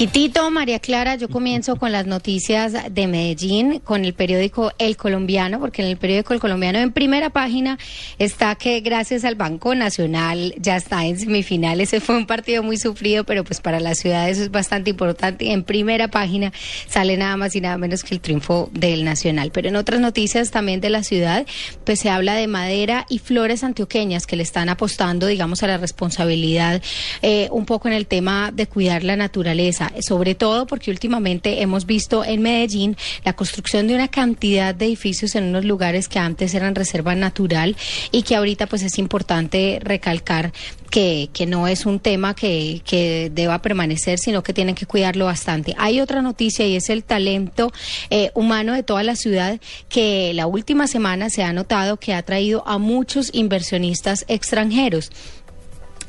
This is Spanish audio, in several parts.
Y Tito, María Clara, yo comienzo con las noticias de Medellín, con el periódico El Colombiano, porque en el periódico El Colombiano en primera página está que gracias al Banco Nacional ya está en semifinales. Ese fue un partido muy sufrido, pero pues para la ciudad eso es bastante importante. En primera página sale nada más y nada menos que el triunfo del Nacional. Pero en otras noticias también de la ciudad, pues se habla de madera y flores antioqueñas que le están apostando, digamos, a la responsabilidad eh, un poco en el tema de cuidar la naturaleza sobre todo porque últimamente hemos visto en Medellín la construcción de una cantidad de edificios en unos lugares que antes eran reserva natural y que ahorita pues es importante recalcar que, que no es un tema que, que deba permanecer, sino que tienen que cuidarlo bastante. Hay otra noticia y es el talento eh, humano de toda la ciudad que la última semana se ha notado que ha traído a muchos inversionistas extranjeros.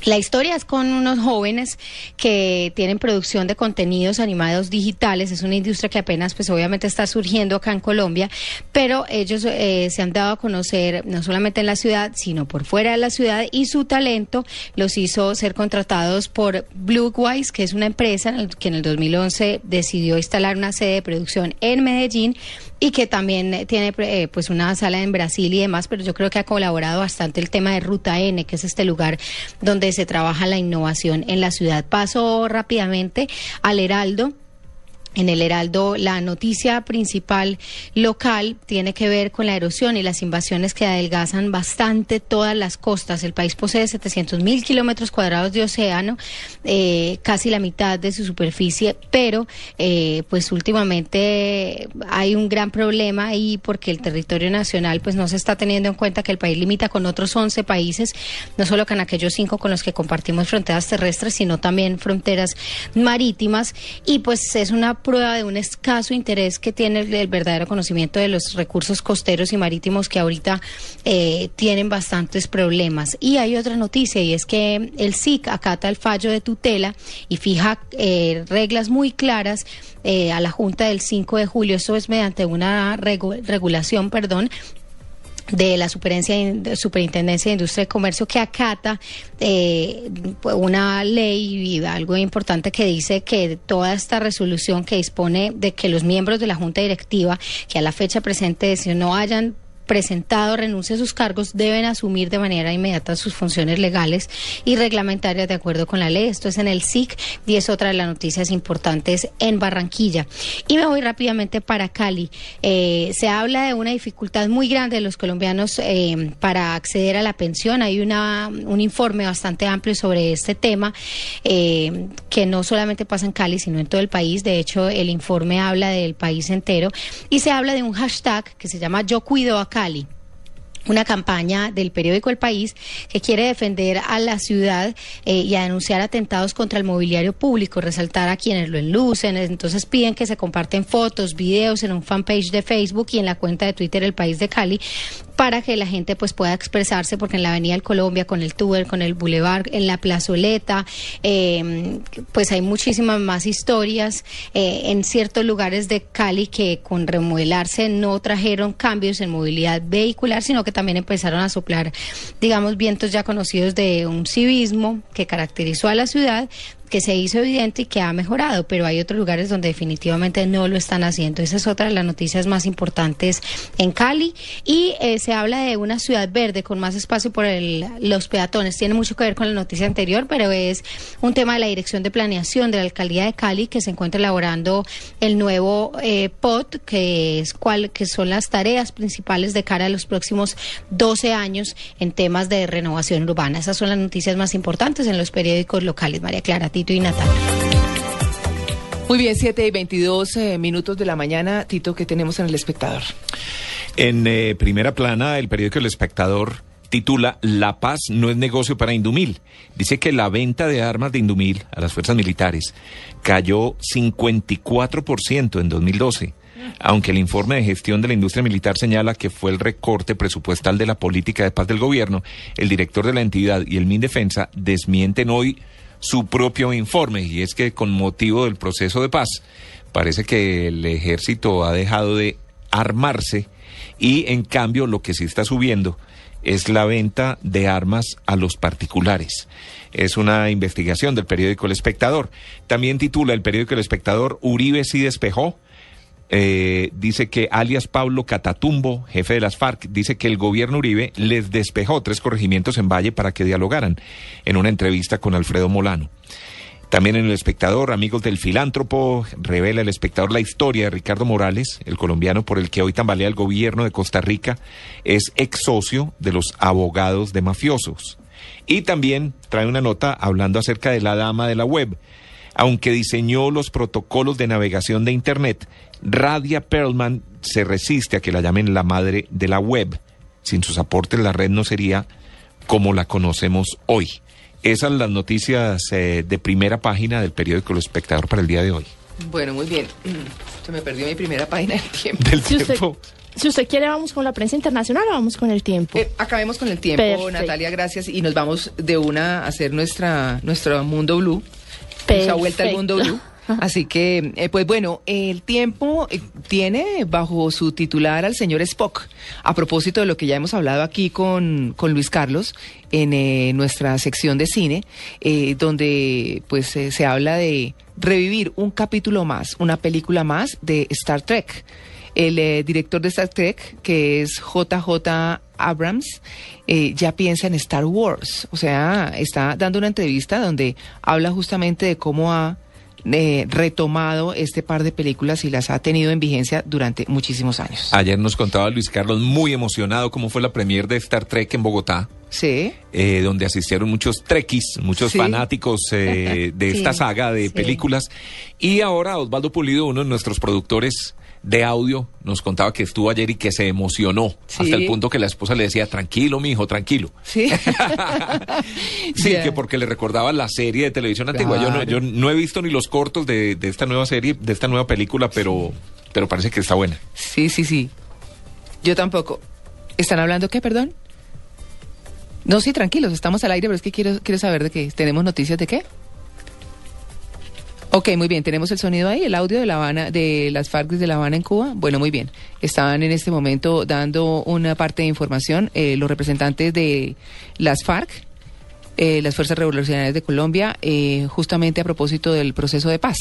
La historia es con unos jóvenes que tienen producción de contenidos animados digitales. Es una industria que apenas, pues obviamente está surgiendo acá en Colombia, pero ellos eh, se han dado a conocer no solamente en la ciudad, sino por fuera de la ciudad y su talento los hizo ser contratados por Bluewise, que es una empresa que en el 2011 decidió instalar una sede de producción en Medellín y que también tiene eh, pues una sala en Brasil y demás, pero yo creo que ha colaborado bastante el tema de Ruta N, que es este lugar donde se trabaja la innovación en la ciudad. Paso rápidamente al Heraldo. En el Heraldo, la noticia principal local tiene que ver con la erosión y las invasiones que adelgazan bastante todas las costas. El país posee 700 mil kilómetros cuadrados de océano, eh, casi la mitad de su superficie, pero eh, pues últimamente hay un gran problema ahí porque el territorio nacional pues no se está teniendo en cuenta que el país limita con otros 11 países, no solo con aquellos cinco con los que compartimos fronteras terrestres, sino también fronteras marítimas y pues es una prueba de un escaso interés que tiene el, verdadero conocimiento de los recursos costeros y marítimos que ahorita eh, tienen bastantes problemas. Y hay otra noticia y es que el SIC acata el fallo de tutela y fija eh, reglas muy claras eh, a la Junta del 5 de julio. Eso es mediante una regu regulación, perdón, de la Superintendencia de Industria y Comercio que acata eh, una ley y algo importante que dice que toda esta resolución que dispone de que los miembros de la Junta Directiva que a la fecha presente no hayan presentado renuncia a sus cargos deben asumir de manera inmediata sus funciones legales y reglamentarias de acuerdo con la ley. Esto es en el SIC y es otra de las noticias importantes en Barranquilla. Y me voy rápidamente para Cali. Eh, se habla de una dificultad muy grande de los colombianos eh, para acceder a la pensión. Hay una, un informe bastante amplio sobre este tema eh, que no solamente pasa en Cali, sino en todo el país. De hecho, el informe habla del país entero y se habla de un hashtag que se llama Yo Cuido a Cali Cali. Una campaña del periódico El País que quiere defender a la ciudad eh, y a denunciar atentados contra el mobiliario público, resaltar a quienes lo enlucen. Entonces piden que se comparten fotos, videos en un fanpage de Facebook y en la cuenta de Twitter El País de Cali para que la gente pues pueda expresarse porque en la Avenida del Colombia, con el Tuber, con el Boulevard, en la plazoleta, eh, pues hay muchísimas más historias eh, en ciertos lugares de Cali que con remodelarse no trajeron cambios en movilidad vehicular, sino que también empezaron a soplar, digamos, vientos ya conocidos de un civismo que caracterizó a la ciudad, que se hizo evidente y que ha mejorado, pero hay otros lugares donde definitivamente no lo están haciendo. Esa es otra de las noticias más importantes en Cali. Y eh, se habla de una ciudad verde con más espacio por el, los peatones. Tiene mucho que ver con la noticia anterior, pero es un tema de la Dirección de Planeación de la Alcaldía de Cali que se encuentra elaborando el nuevo eh, POT, que es cuál que son las tareas principales de cara a los próximos 12 años en temas de renovación urbana. Esas son las noticias más importantes en los periódicos locales. María Clara Tito y Natalia. Muy bien, 7 y 22 eh, minutos de la mañana, Tito, que tenemos en El Espectador? En eh, primera plana, el periódico El Espectador titula La paz no es negocio para Indumil. Dice que la venta de armas de Indumil a las fuerzas militares cayó 54% en 2012 aunque el informe de gestión de la industria militar señala que fue el recorte presupuestal de la política de paz del gobierno, el director de la entidad y el MinDefensa desmienten hoy su propio informe, y es que con motivo del proceso de paz, parece que el ejército ha dejado de armarse y en cambio lo que sí está subiendo es la venta de armas a los particulares. Es una investigación del periódico El Espectador. También titula el periódico El Espectador, Uribe sí despejó. Eh, dice que alias Pablo Catatumbo, jefe de las FARC, dice que el gobierno Uribe les despejó tres corregimientos en Valle para que dialogaran en una entrevista con Alfredo Molano. También en El Espectador, amigos del filántropo, revela El Espectador la historia de Ricardo Morales, el colombiano por el que hoy tambalea el gobierno de Costa Rica, es ex socio de los abogados de mafiosos. Y también trae una nota hablando acerca de la dama de la web. Aunque diseñó los protocolos de navegación de Internet, Radia Perlman se resiste a que la llamen la madre de la web. Sin sus aportes la red no sería como la conocemos hoy. Esas son las noticias eh, de primera página del periódico El Espectador para el día de hoy. Bueno, muy bien. Se me perdió mi primera página del tiempo. Del Si usted, tiempo. si usted quiere, vamos con la prensa internacional o vamos con el tiempo. Eh, acabemos con el tiempo, Perfecto. Natalia, gracias. Y nos vamos de una a hacer nuestra, nuestro mundo blue. Nuestra vuelta al mundo blue. Así que, eh, pues bueno, el tiempo eh, tiene bajo su titular al señor Spock, a propósito de lo que ya hemos hablado aquí con, con Luis Carlos en eh, nuestra sección de cine, eh, donde pues se habla de revivir un capítulo más, una película más de Star Trek. El eh, director de Star Trek, que es JJ Abrams, eh, ya piensa en Star Wars. O sea, está dando una entrevista donde habla justamente de cómo ha eh, retomado este par de películas y las ha tenido en vigencia durante muchísimos años. Ayer nos contaba Luis Carlos muy emocionado cómo fue la premier de Star Trek en Bogotá. Sí. eh, donde asistieron muchos trekkies, muchos Sí. fanáticos eh, de Sí, esta saga de sí. películas. Y ahora Osvaldo Pulido, uno de nuestros productores de audio, nos contaba que estuvo ayer y que se emocionó Sí. hasta el punto que la esposa le decía, tranquilo, mijo, tranquilo. Sí. Sí, que porque le recordaba la serie de televisión antigua. Yo, no, yo no he visto ni los cortos de, de esta nueva serie, de esta nueva película, pero, pero parece que está buena. Sí, sí, sí. Yo tampoco. ¿Están hablando qué, perdón? No, sí, tranquilos, estamos al aire, pero es que quiero, quiero saber de qué. ¿Tenemos noticias de qué? Ok, muy bien, tenemos el sonido ahí, el audio de La Habana, de las FARC de La Habana en Cuba. Bueno, muy bien. Estaban en este momento dando una parte de información eh, los representantes de las FARC, eh, las Fuerzas Revolucionarias de Colombia, eh, justamente a propósito del proceso de paz.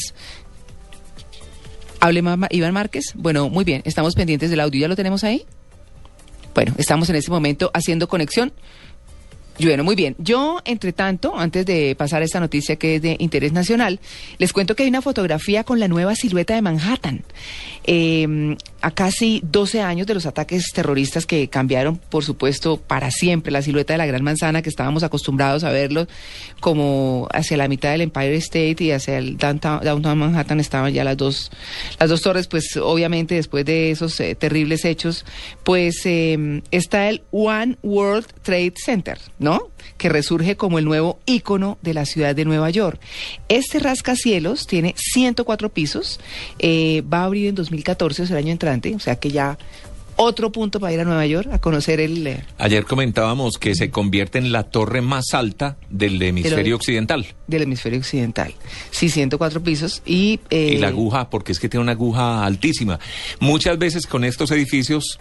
Hable Iván Márquez. Bueno, muy bien, estamos pendientes del audio. ¿Ya lo tenemos ahí? Bueno, estamos en este momento haciendo conexión. Bueno, muy bien. Yo, entre tanto, antes de pasar a esta noticia que es de interés nacional, les cuento que hay una fotografía con la nueva silueta de Manhattan. Eh, a casi 12 años de los ataques terroristas que cambiaron, por supuesto, para siempre la silueta de la Gran Manzana, que estábamos acostumbrados a verlo como hacia la mitad del Empire State y hacia el downtown, downtown Manhattan estaban ya las dos, las dos torres, pues obviamente después de esos eh, terribles hechos, pues eh, está el One World Trade Center, ¿no? Que resurge como el nuevo ícono de la ciudad de Nueva York. Este rascacielos tiene 104 pisos, eh, va a abrir en 2014, o sea, el año entrante, o sea que ya otro punto para ir a Nueva York a conocer el... eh, Ayer comentábamos que se convierte en la torre más alta del hemisferio occidental. del hemisferio occidental. Sí, 104 pisos y... eh, Y la aguja, porque es que tiene una aguja altísima. Muchas veces con estos edificios,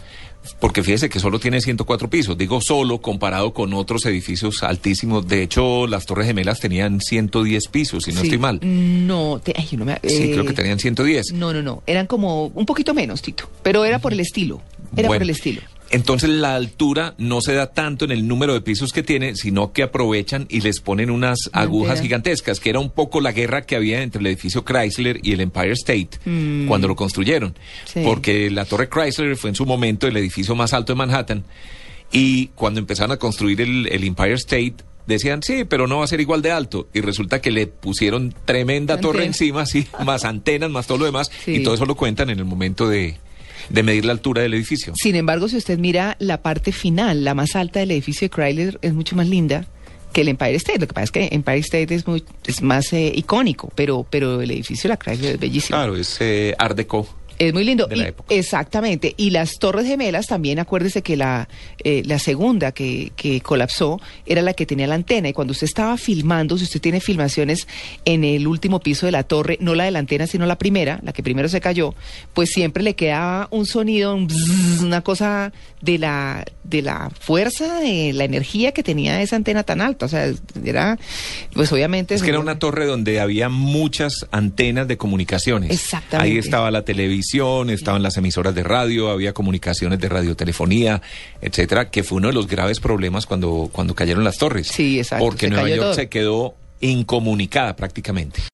porque fíjese que solo tiene 104 pisos, digo solo comparado con otros edificios altísimos. De hecho, las Torres Gemelas tenían 110 pisos, si no sí. estoy mal. No, te- ay, no me- Sí, eh, creo que tenían 110. No, no, no, eran como un poquito menos, Tito, pero era por el estilo, era Bueno, por el estilo. Entonces la altura no se da tanto en el número de pisos que tiene, sino que aprovechan y les ponen unas Una agujas gigantescas, que era un poco la guerra que había entre el edificio Chrysler y el Empire State cuando lo construyeron. Mm. Sí. Porque la torre Chrysler fue en su momento el edificio más alto de Manhattan y cuando empezaron a construir el, el Empire State decían, sí, pero no va a ser igual de alto. Y resulta que le pusieron tremenda torre encima, sí, más antenas, más todo lo demás, Sí. y todo eso lo cuentan en el momento de, de medir la altura del edificio. Sin embargo, si usted mira la parte final, la más alta del edificio de Chrysler es mucho más linda que el Empire State. Lo que pasa es que Empire State es, muy, es más eh, icónico, pero, pero el edificio de la Chrysler es bellísimo. Claro, es eh, Art Deco. Es muy lindo. de la Y- época. exactamente. Y las Torres Gemelas también, acuérdese que la, eh, la segunda que, que colapsó era la que tenía la antena. Y cuando usted estaba filmando, si usted tiene filmaciones en el último piso de la torre, no la de la antena, sino la primera, la que primero se cayó, pues siempre le quedaba un sonido, un bzzz, una cosa de la, de la fuerza, de la energía que tenía esa antena tan alta. O sea, era, pues obviamente... Es que era una torre donde había muchas antenas de comunicaciones. Exactamente. Ahí estaba la televisión, estaban las emisoras de radio, había comunicaciones de radiotelefonía, etcétera, que fue uno de los graves problemas cuando, cuando cayeron las torres. Sí, exacto, Porque Nueva York todo. se quedó incomunicada prácticamente.